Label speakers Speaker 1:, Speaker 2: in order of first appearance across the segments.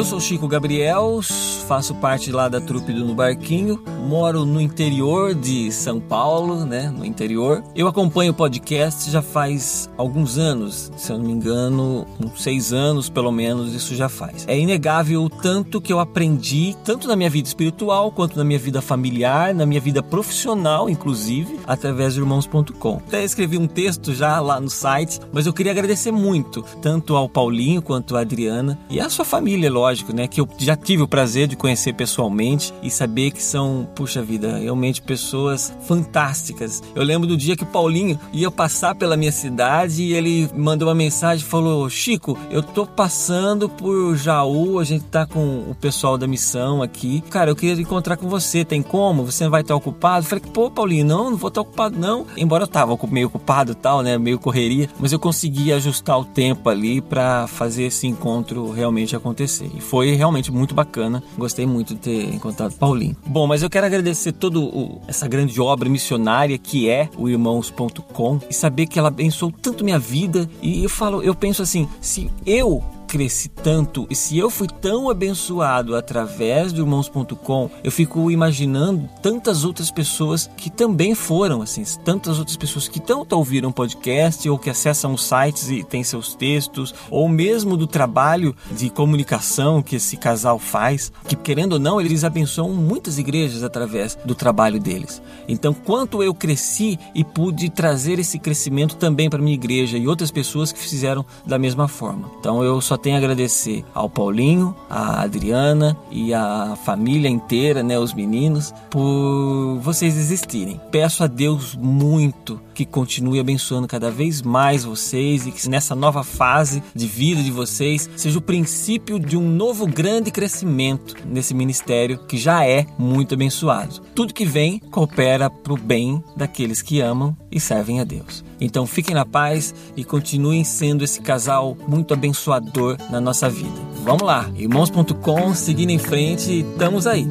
Speaker 1: Eu sou Chico Gabriel, faço parte lá da trupe do No Barquinho, moro no interior de São Paulo, né, no interior. Eu acompanho o podcast já faz alguns anos, se eu não me engano, uns seis anos pelo menos, isso já faz. É inegável o tanto que eu aprendi, tanto na minha vida espiritual, quanto na minha vida familiar, na minha vida profissional, inclusive, através do irmãos.com. Até escrevi um texto já lá no site, mas eu queria agradecer muito, tanto ao Paulinho quanto à Adriana e à sua família, lógico, né? Que eu já tive o prazer de conhecer pessoalmente e saber que são, puxa vida, realmente pessoas fantásticas. Eu lembro do dia que o Paulinho ia passar pela minha cidade e ele mandou uma mensagem falou: Chico, eu tô passando por Jaú, a gente tá com o pessoal da missão aqui. Cara, eu queria encontrar com você, tem como? Você não vai estar ocupado? Eu falei, pô, Paulinho, não, não vou estar ocupado, não. Embora eu tava meio ocupado tal, né? Meio correria, mas eu consegui ajustar o tempo ali para fazer esse encontro realmente acontecer. E foi realmente muito bacana. Gostei muito de ter encontrado Paulinho. Bom, mas eu quero agradecer toda essa grande obra missionária que é o irmãos.com e saber que ela abençoou tanto minha vida. E eu falo, eu penso assim, se eu cresci tanto e se eu fui tão abençoado através do irmãos.com, eu fico imaginando tantas outras pessoas que também foram, assim, tantas outras pessoas que tanto ouviram podcast ou que acessam os sites e têm seus textos, ou mesmo do trabalho de comunicação que esse casal faz, que querendo ou não, eles abençoam muitas igrejas através do trabalho deles. Então, quanto eu cresci e pude trazer esse crescimento também para minha igreja e outras pessoas que fizeram da mesma forma. Então, eu só tenho a agradecer ao Paulinho, à Adriana e à família inteira, né, os meninos, por vocês existirem. Peço a Deus muito que continue abençoando cada vez mais vocês e que nessa nova fase de vida de vocês seja o princípio de um novo grande crescimento nesse ministério que já é muito abençoado. Tudo que vem coopera para o bem daqueles que amam e servem a Deus. Então fiquem na paz e continuem sendo esse casal muito abençoador na nossa vida. Vamos lá, irmãos.com, seguindo em frente, estamos aí.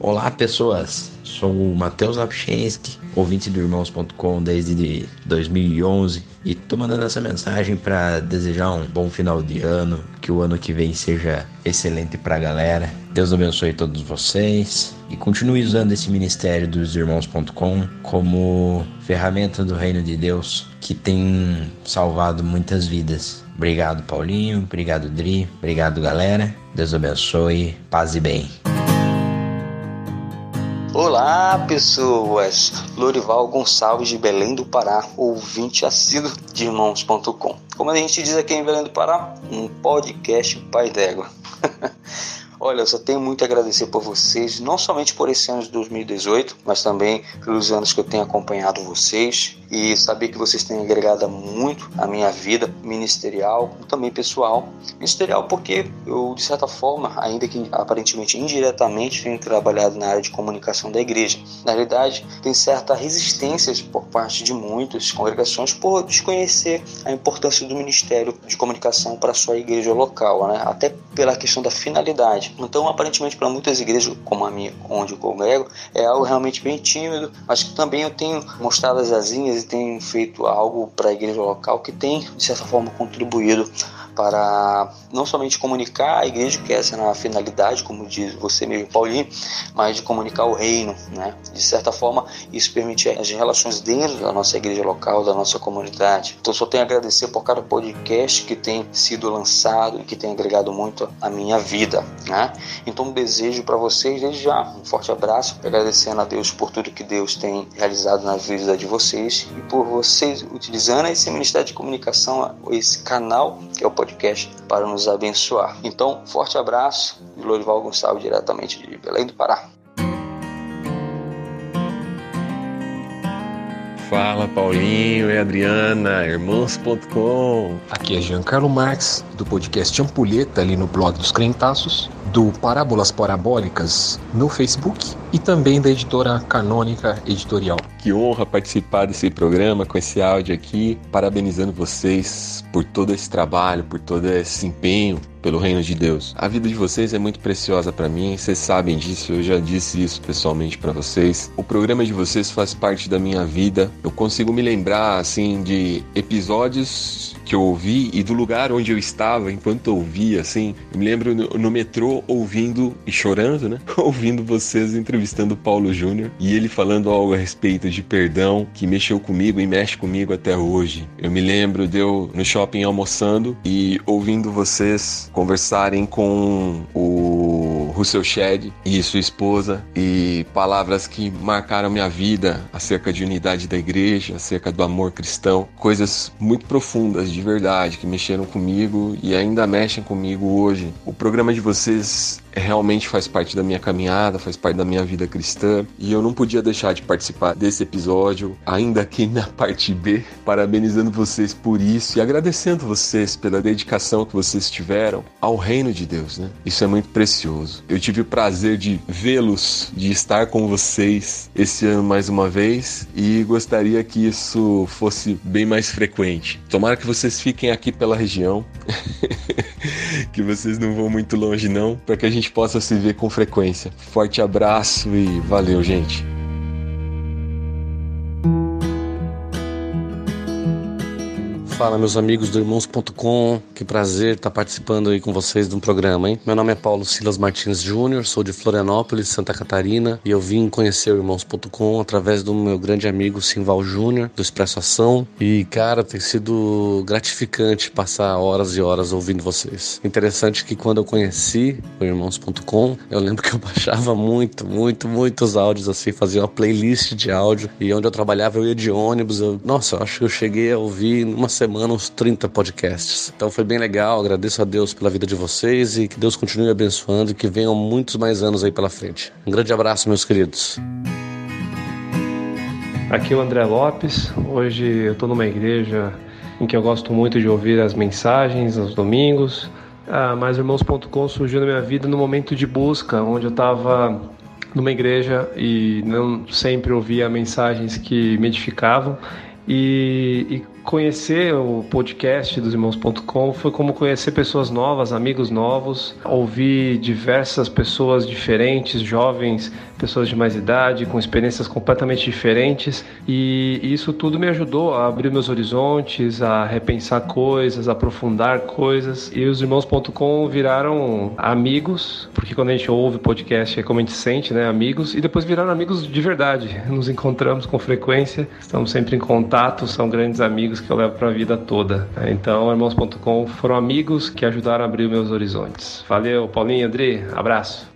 Speaker 2: Olá, pessoas. Sou o Matheus Lapchensky, ouvinte do Irmãos.com desde 2011 e estou mandando essa mensagem para desejar um bom final de ano, que o ano que vem seja excelente para a galera. Deus abençoe todos vocês e continue usando esse ministério dos Irmãos.com como ferramenta do reino de Deus que tem salvado muitas vidas. Obrigado, Paulinho. Obrigado, Dri. Obrigado, galera. Deus abençoe. Paz e bem.
Speaker 3: Olá, pessoas! Lorival Gonçalves de Belém do Pará, ouvinte assíduo de irmãos.com. Como a gente diz aqui em Belém do Pará, um podcast pai d'égua. Olha, eu só tenho muito a agradecer por vocês, não somente por esse ano de 2018, mas também pelos anos que eu tenho acompanhado vocês e saber que vocês têm agregado muito à minha vida ministerial, também pessoal. Ministerial porque eu, de certa forma, ainda que aparentemente indiretamente, tenho trabalhado na área de comunicação da igreja. Na realidade, tem certa resistência por parte de muitas congregações por desconhecer a importância do ministério de comunicação para a sua igreja local, né? até pela questão da finalidade. Então, aparentemente, para muitas igrejas, como a minha, onde eu congrego, é algo realmente bem tímido, mas que também eu tenho mostrado as asinhas tenho feito algo para a igreja local que tem, de certa forma, contribuído para não somente comunicar a igreja, que essa é a finalidade, como diz você mesmo, Paulinho, mas de comunicar o reino, né? De certa forma, isso permite as relações dentro da nossa igreja local, da nossa comunidade. Então, só tenho a agradecer por cada podcast que tem sido lançado e que tem agregado muito à minha vida, né? Então, desejo para vocês, desde já, um forte abraço, agradecendo a Deus por tudo que Deus tem realizado na vida de vocês e por vocês utilizando esse Ministério de Comunicação, esse canal que é o podcast para nos abençoar. Então, forte abraço de Lorival Gonçalves, diretamente de Belém do Pará.
Speaker 4: Fala Paulinho e Adriana, irmãos.com.
Speaker 5: Aqui é Giancarlo Marx, do podcast Ampulheta, ali no blog dos Crentaços, do Parábolas Parabólicas no Facebook e também da editora Canônica Editorial.
Speaker 4: Que honra participar desse programa com esse áudio aqui, parabenizando vocês por todo esse trabalho, por todo esse empenho pelo reino de Deus. A vida de vocês é muito preciosa para mim, vocês sabem disso, eu já disse isso pessoalmente para vocês. O programa de vocês faz parte da minha vida. Eu consigo me lembrar assim de episódios que eu ouvi e do lugar onde eu estava enquanto ouvia, assim. Eu me lembro no, no metrô ouvindo e chorando, né? ouvindo vocês entrevistando Paulo Júnior e ele falando algo a respeito de perdão que mexeu comigo e mexe comigo até hoje. Eu me lembro de eu no shopping almoçando e ouvindo vocês conversarem com o Russell Shedd e sua esposa e palavras que marcaram minha vida acerca de unidade da igreja, acerca do amor cristão, coisas muito profundas de verdade que mexeram comigo e ainda mexem comigo hoje. O programa de vocês realmente faz parte da minha caminhada, faz parte da minha vida cristã e eu não podia deixar de participar desse episódio, ainda aqui na parte B, parabenizando vocês por isso e agradecendo vocês pela dedicação que vocês tiveram ao reino de Deus, né? Isso é muito precioso. Eu tive o prazer de vê-los, de estar com vocês esse ano mais uma vez e gostaria que isso fosse bem mais frequente. Tomara que vocês fiquem aqui pela região, que vocês não vão muito longe não, para que a gente possa se ver com frequência. Forte abraço e valeu, gente.
Speaker 6: Fala, meus amigos do Irmãos.com. Que prazer estar participando aí com vocês de um programa, hein? Meu nome é Paulo Silas Martins Júnior, sou de Florianópolis, Santa Catarina, e eu vim conhecer o Irmãos.com através do meu grande amigo Simval Júnior, do Expresso Ação. E, cara, tem sido gratificante passar horas e horas ouvindo vocês. Interessante que quando eu conheci o Irmãos.com, eu lembro que eu baixava muito, muito, muitos áudios assim, fazia uma playlist de áudio. E onde eu trabalhava, eu ia de ônibus. Eu, nossa, eu acho que eu cheguei a ouvir numa semana semana uns 30 podcasts. Então foi bem legal, agradeço a Deus pela vida de vocês e que Deus continue abençoando e que venham muitos mais anos aí pela frente. Um grande abraço, meus queridos.
Speaker 7: Aqui é o André Lopes. Hoje eu estou numa igreja em que eu gosto muito de ouvir as mensagens aos domingos. Ah, mas Irmãos.com surgiu na minha vida no momento de busca, onde eu estava numa igreja e não sempre ouvia mensagens que me edificavam. E, e, conhecer o podcast dos irmãos.com foi como conhecer pessoas novas, amigos novos, ouvir diversas pessoas diferentes, jovens, pessoas de mais idade, com experiências completamente diferentes, e isso tudo me ajudou a abrir meus horizontes, a repensar coisas, a aprofundar coisas. E os irmãos.com viraram amigos, porque quando a gente ouve podcast é como a gente sente, né, amigos, e depois viraram amigos de verdade. Nos encontramos com frequência, estamos sempre em contato, são grandes amigos que eu levo para a vida toda. Então, irmãos.com foram amigos que ajudaram a abrir meus horizontes. Valeu, Paulinho, André, abraço.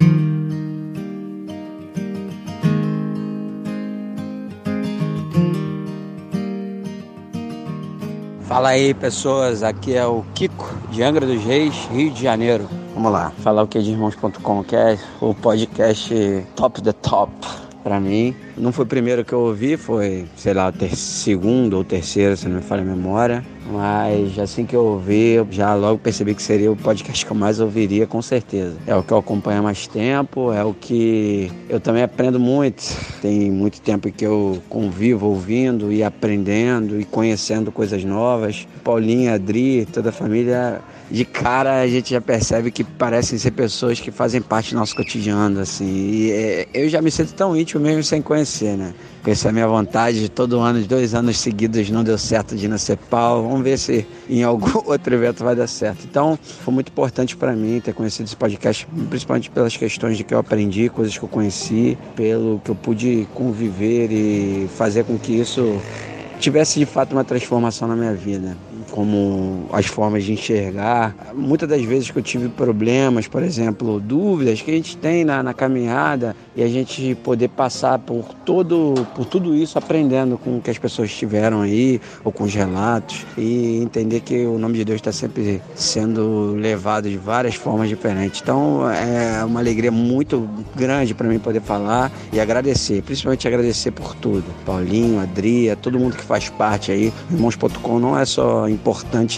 Speaker 8: Fala aí, pessoas. Aqui é o Kiko, de Angra dos Reis, Rio de Janeiro. Vamos lá, falar o que de irmãos.com, que é o podcast top the top para mim. Não foi o primeiro que eu ouvi, foi, sei lá, o segundo ou terceiro, se não me falha a memória. Mas assim que eu ouvi, eu já logo percebi que seria o podcast que eu mais ouviria, com certeza. É o que eu acompanho há mais tempo, é o que eu também aprendo muito. Tem muito tempo que eu convivo ouvindo e aprendendo e conhecendo coisas novas. Paulinho, Adri, toda a família de cara a gente já percebe que parecem ser pessoas que fazem parte do nosso cotidiano, assim. E é, eu já me sinto tão íntimo mesmo sem conhecer, né? Conhecer a minha vontade de todo ano, dois anos seguidos não deu certo de nascer pau. Vamos ver se em algum outro evento vai dar certo. Então, foi muito importante para mim ter conhecido esse podcast, principalmente pelas questões de que eu aprendi, coisas que eu conheci, pelo que eu pude conviver e fazer com que isso tivesse de fato uma transformação na minha vida como as formas de enxergar. Muitas das vezes que eu tive problemas, por exemplo, dúvidas que a gente tem na, na caminhada e a gente poder passar por todo por tudo isso aprendendo com o que as pessoas tiveram aí ou com os relatos e entender que o nome de Deus está sempre sendo levado de várias formas diferentes. Então é uma alegria muito grande para mim poder falar e agradecer, principalmente agradecer por tudo. Paulinho, Adria, todo mundo que faz parte aí. Irmãos.com não é só importante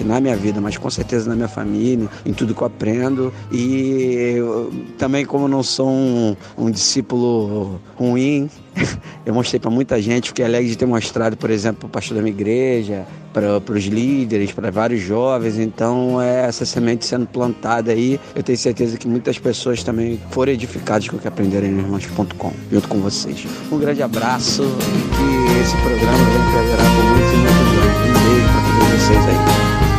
Speaker 8: na minha vida, mas com certeza na minha família, em tudo que eu aprendo. E também, como não sou um, um discípulo ruim, eu mostrei para muita gente, fiquei alegre de ter mostrado, por exemplo, para o pastor da minha igreja, para os líderes, para vários jovens. Então, é essa semente sendo plantada aí. Eu tenho certeza que muitas pessoas também foram edificadas com o que aprenderam em irmãos.com, junto com vocês. Um grande abraço e que esse programa venha perdurar por muitos e muitos anos. Um beijo para todos vocês aí.